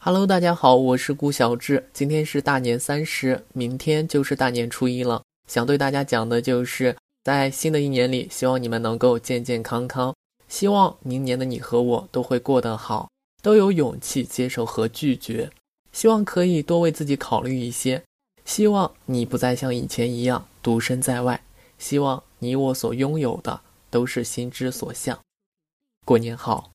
Hello，大家好，我是顾小志。今天是大年三十，明天就是大年初一了。想对大家讲的就是，在新的一年里，希望你们能够健健康康。希望明年的你和我都会过得好，都有勇气接受和拒绝。希望可以多为自己考虑一些。希望你不再像以前一样独身在外。希望你我所拥有的都是心之所向。过年好。